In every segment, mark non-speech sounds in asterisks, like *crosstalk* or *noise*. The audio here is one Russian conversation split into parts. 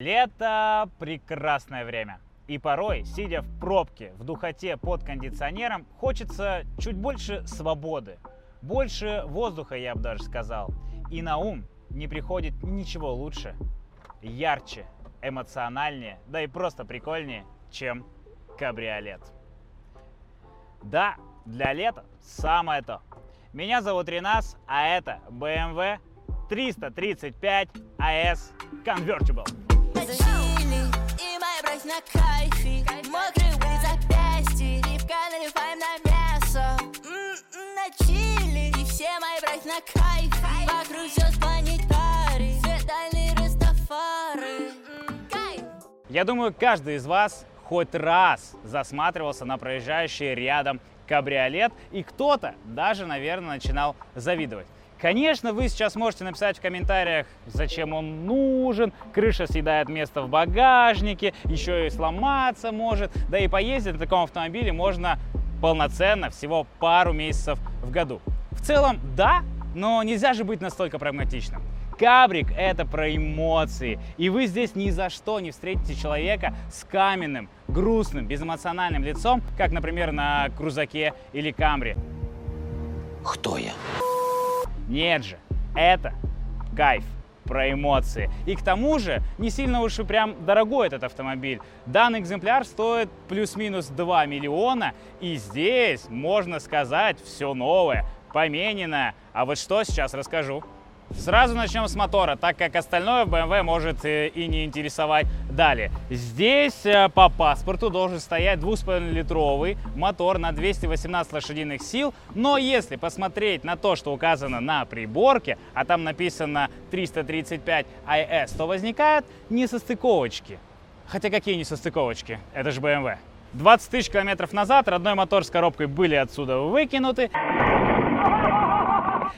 Лето – прекрасное время. И порой, сидя в пробке, в духоте под кондиционером, хочется чуть больше свободы. Больше воздуха, я бы даже сказал. И на ум не приходит ничего лучше, ярче, эмоциональнее, да и просто прикольнее, чем кабриолет. Да, для лета самое то. Меня зовут Ренас, а это BMW 335 AS Convertible. На кайфе. Мокрые были запястья, ливка наливаем на мясо. М-м, На чили, и все мои бровь на кайфе Вокруг звезд планетарий, свет дальний Растафары М, Кайф! Я думаю, каждый из вас хоть раз засматривался на проезжающий рядом кабриолет, и кто-то даже, наверное, начинал завидовать. Конечно, вы сейчас можете написать в комментариях, зачем он нужен, крыша съедает место в багажнике, еще и сломаться может, да и поездить на таком автомобиле можно полноценно всего пару месяцев в году. В целом, да, но нельзя же быть настолько прагматичным. Кабрик – это про эмоции, и вы здесь ни за что не встретите человека с каменным, грустным, безэмоциональным лицом, как, например, на Крузаке или Камри. Кто я? Нет же, это кайф про эмоции. И к тому же не сильно уж и прям дорогой этот автомобиль. Данный экземпляр стоит плюс-минус 2 миллиона, и здесь, можно сказать, все новое, помененное. А вот что сейчас расскажу. Сразу начнем с мотора, так как остальное BMW может э, и не интересовать далее. Здесь э, по паспорту должен стоять 2,5-литровый мотор на 218 лошадиных сил, но если посмотреть на то, что указано на приборке, а там написано 335 IS, то возникают несостыковочки. Хотя какие несостыковочки? Это же BMW. 20 тысяч километров назад родной мотор с коробкой были отсюда выкинуты,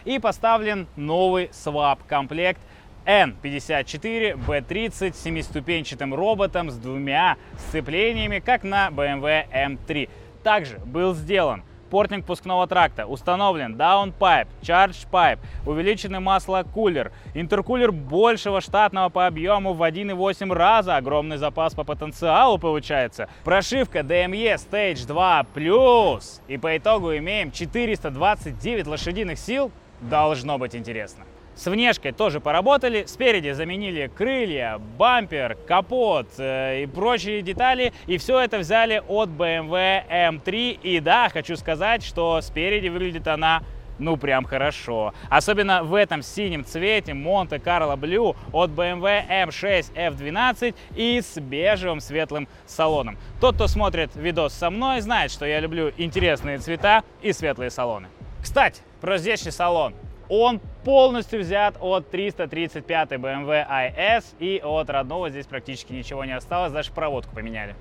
и поставлен новый свап-комплект N54B30 с семиступенчатым роботом с двумя сцеплениями, как на BMW M3. Также был сделан портинг пускного тракта, установлен downpipe, charge pipe, увеличенный маслокулер, интеркулер большего штатного по объему в 1,8 раза, огромный запас по потенциалу получается, прошивка DME Stage 2 Plus, и по итогу имеем 429 лошадиных сил, должно быть интересно. С внешкой тоже поработали, спереди заменили крылья, бампер, капот э, и прочие детали. И все это взяли от BMW M3. И да, хочу сказать, что спереди выглядит она ну прям хорошо. Особенно в этом синем цвете Carlo Blue от BMW M6 F12 и с бежевым светлым салоном. Тот, кто смотрит видос со мной, знает, что я люблю интересные цвета и светлые салоны. Кстати, про здешний салон. Он полностью взят от 335 BMW iS и от родного здесь практически ничего не осталось, даже проводку поменяли.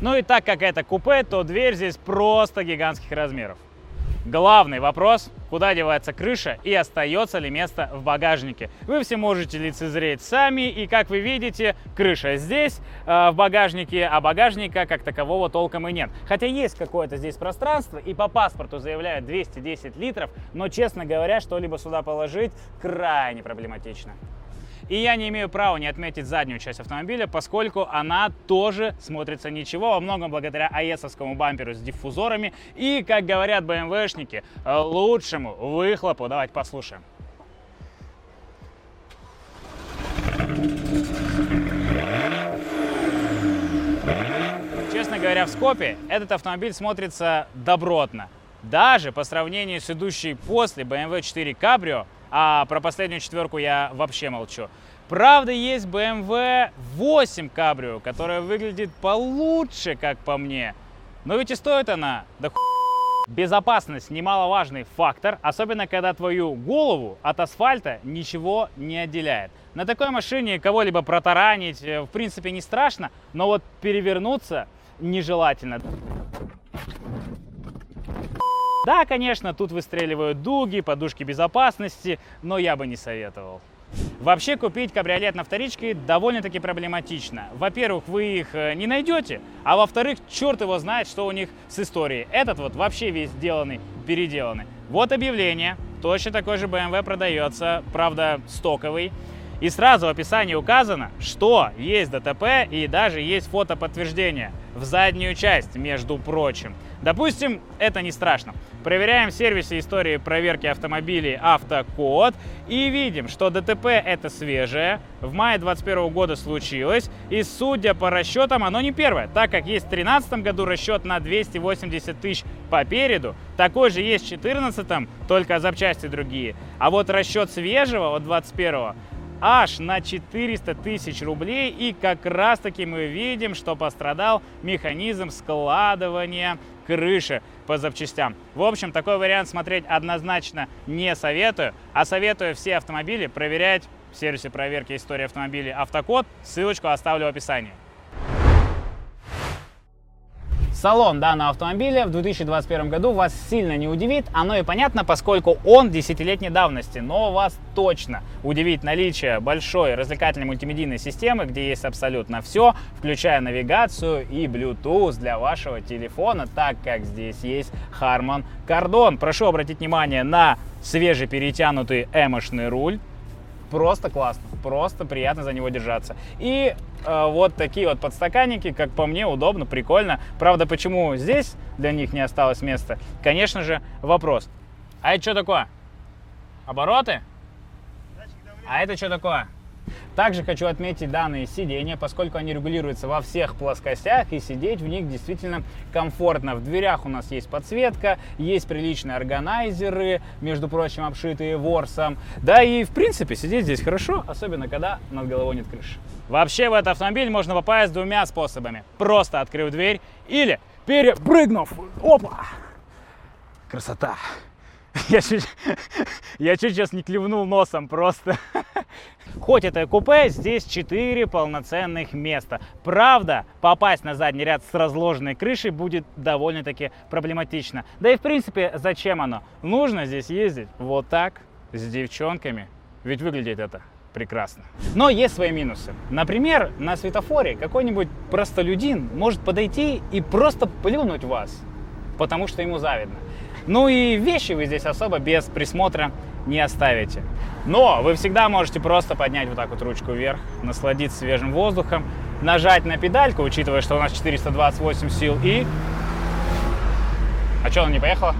Ну и так как это купе, то дверь здесь просто гигантских размеров. Главный вопрос, куда девается крыша и остается ли место в багажнике. Вы все можете лицезреть сами, и как вы видите, крыша здесь, э, в багажнике, а багажника как такового толком и нет. Хотя есть какое-то здесь пространство, и по паспорту заявляют 210 литров, но, честно говоря, что-либо сюда положить крайне проблематично. И я не имею права не отметить заднюю часть автомобиля, поскольку она тоже смотрится ничего, во многом благодаря аэсовскому бамперу с диффузорами и, как говорят БМВшники, лучшему выхлопу. Давайте послушаем. Честно говоря, в Скопе этот автомобиль смотрится добротно. Даже по сравнению с идущей после BMW 4 Cabrio, а про последнюю четверку я вообще молчу. Правда, есть BMW 8 Cabrio, которая выглядит получше, как по мне. Но ведь и стоит она, да ху... Безопасность немаловажный фактор, особенно когда твою голову от асфальта ничего не отделяет. На такой машине кого-либо протаранить э, в принципе не страшно, но вот перевернуться нежелательно. Да, конечно, тут выстреливают дуги, подушки безопасности, но я бы не советовал. Вообще купить кабриолет на вторичке довольно-таки проблематично. Во-первых, вы их э, не найдете, а во-вторых, черт его знает, что у них с историей. Этот вот вообще весь сделанный, переделанный. Вот объявление. Точно такой же BMW продается, правда, стоковый. И сразу в описании указано, что есть ДТП и даже есть фотоподтверждение в заднюю часть, между прочим. Допустим, это не страшно. Проверяем в сервисе истории проверки автомобилей Автокод и видим, что ДТП это свежее, в мае 2021 года случилось, и судя по расчетам, оно не первое, так как есть в 2013 году расчет на 280 тысяч по переду, такой же есть в 2014, только запчасти другие. А вот расчет свежего от 2021 аж на 400 тысяч рублей. И как раз таки мы видим, что пострадал механизм складывания крыши по запчастям. В общем, такой вариант смотреть однозначно не советую, а советую все автомобили проверять в сервисе проверки истории автомобилей Автокод. Ссылочку оставлю в описании. Салон данного автомобиля в 2021 году вас сильно не удивит, оно и понятно, поскольку он десятилетней давности, но вас точно удивит наличие большой развлекательной мультимедийной системы, где есть абсолютно все, включая навигацию и Bluetooth для вашего телефона, так как здесь есть Harman Kardon. Прошу обратить внимание на свежеперетянутый эмошный руль, просто классно, просто приятно за него держаться. И э, вот такие вот подстаканники, как по мне, удобно, прикольно. Правда, почему здесь для них не осталось места? Конечно же, вопрос. А это что такое? Обороты? А это что такое? Также хочу отметить данные сиденья, поскольку они регулируются во всех плоскостях и сидеть в них действительно комфортно. В дверях у нас есть подсветка, есть приличные органайзеры, между прочим, обшитые ворсом. Да и в принципе сидеть здесь хорошо, особенно когда над головой нет крыши. Вообще в этот автомобиль можно попасть двумя способами. Просто открыв дверь или перепрыгнув. Опа! Красота! *laughs* Я чуть, я чуть сейчас не клевнул носом просто. *laughs* Хоть это и купе, здесь 4 полноценных места. Правда, попасть на задний ряд с разложенной крышей будет довольно-таки проблематично. Да и в принципе, зачем оно? Нужно здесь ездить вот так, с девчонками. Ведь выглядит это прекрасно. Но есть свои минусы. Например, на светофоре какой-нибудь простолюдин может подойти и просто плюнуть вас, потому что ему завидно. Ну и вещи вы здесь особо без присмотра не оставите. Но вы всегда можете просто поднять вот так вот ручку вверх, насладиться свежим воздухом, нажать на педальку, учитывая, что у нас 428 сил, и... А что, она не поехала?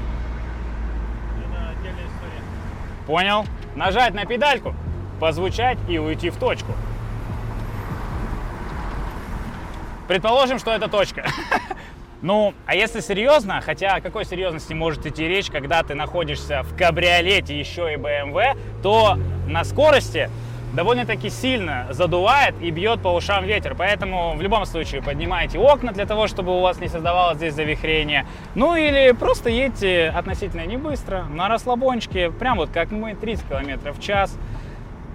Понял? Нажать на педальку, позвучать и уйти в точку. Предположим, что это точка. *laughs* Ну, а если серьезно, хотя о какой серьезности может идти речь, когда ты находишься в кабриолете еще и BMW, то на скорости довольно-таки сильно задувает и бьет по ушам ветер. Поэтому в любом случае поднимайте окна для того, чтобы у вас не создавалось здесь завихрение. Ну или просто едьте относительно не быстро, на расслабончике, прям вот как мы, 30 км в час.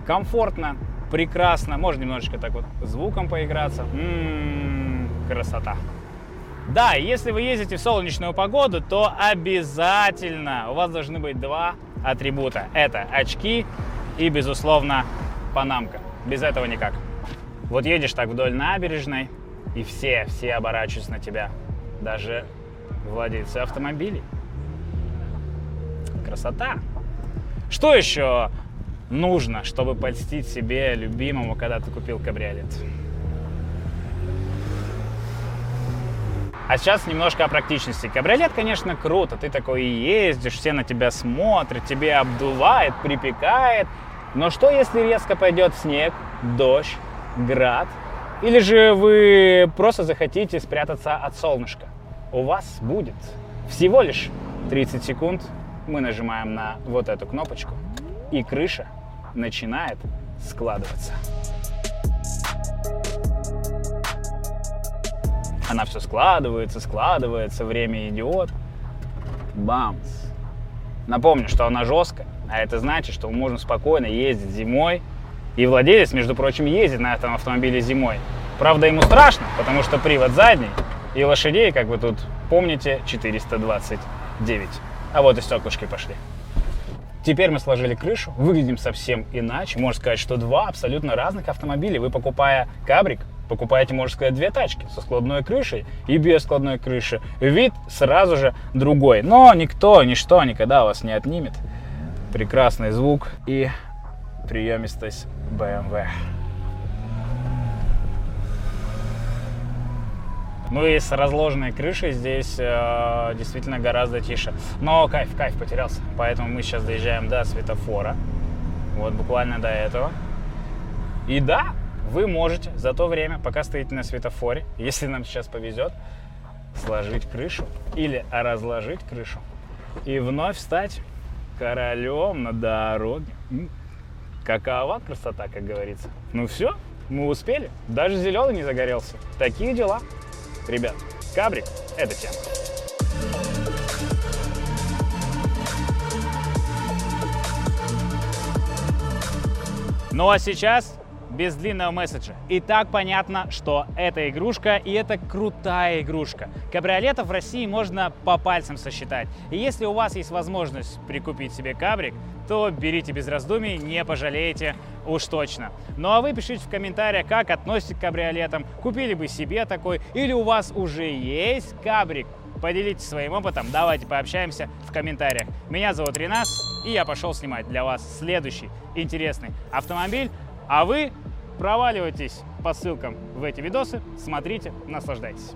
Комфортно, прекрасно. Можно немножечко так вот звуком поиграться. М-м-м, красота. Да, если вы ездите в солнечную погоду, то обязательно у вас должны быть два атрибута. Это очки и, безусловно, панамка. Без этого никак. Вот едешь так вдоль набережной, и все, все оборачиваются на тебя. Даже владельцы автомобилей. Красота. Что еще нужно, чтобы польстить себе любимому, когда ты купил кабриолет? А сейчас немножко о практичности. Кабриолет, конечно, круто. Ты такой ездишь, все на тебя смотрят, тебе обдувает, припекает. Но что, если резко пойдет снег, дождь, град? Или же вы просто захотите спрятаться от солнышка? У вас будет всего лишь 30 секунд. Мы нажимаем на вот эту кнопочку, и крыша начинает складываться. Она все складывается, складывается, время идет. Бамс. Напомню, что она жесткая, а это значит, что мы можем спокойно ездить зимой. И владелец, между прочим, ездит на этом автомобиле зимой. Правда, ему страшно, потому что привод задний, и лошадей, как вы тут помните, 429. А вот и стеклышки пошли. Теперь мы сложили крышу, выглядим совсем иначе. Можно сказать, что два абсолютно разных автомобиля. Вы покупая кабрик, покупаете, можно сказать, две тачки со складной крышей и без складной крыши. Вид сразу же другой. Но никто, ничто никогда вас не отнимет. Прекрасный звук и приемистость BMW. Ну и с разложенной крышей здесь э, действительно гораздо тише. Но кайф, кайф потерялся. Поэтому мы сейчас доезжаем до светофора. Вот буквально до этого. И да, вы можете за то время, пока стоите на светофоре, если нам сейчас повезет, сложить крышу или разложить крышу и вновь стать королем на дороге. Какова красота, как говорится. Ну все, мы успели. Даже зеленый не загорелся. Такие дела. Ребят, кабрик – это тема. Ну а сейчас без длинного месседжа. И так понятно, что это игрушка, и это крутая игрушка. Кабриолетов в России можно по пальцам сосчитать. И если у вас есть возможность прикупить себе кабрик, то берите без раздумий, не пожалеете уж точно. Ну а вы пишите в комментариях, как относитесь к кабриолетам, купили бы себе такой, или у вас уже есть кабрик. Поделитесь своим опытом, давайте пообщаемся в комментариях. Меня зовут Ренас, и я пошел снимать для вас следующий интересный автомобиль. А вы проваливайтесь по ссылкам в эти видосы, смотрите, наслаждайтесь.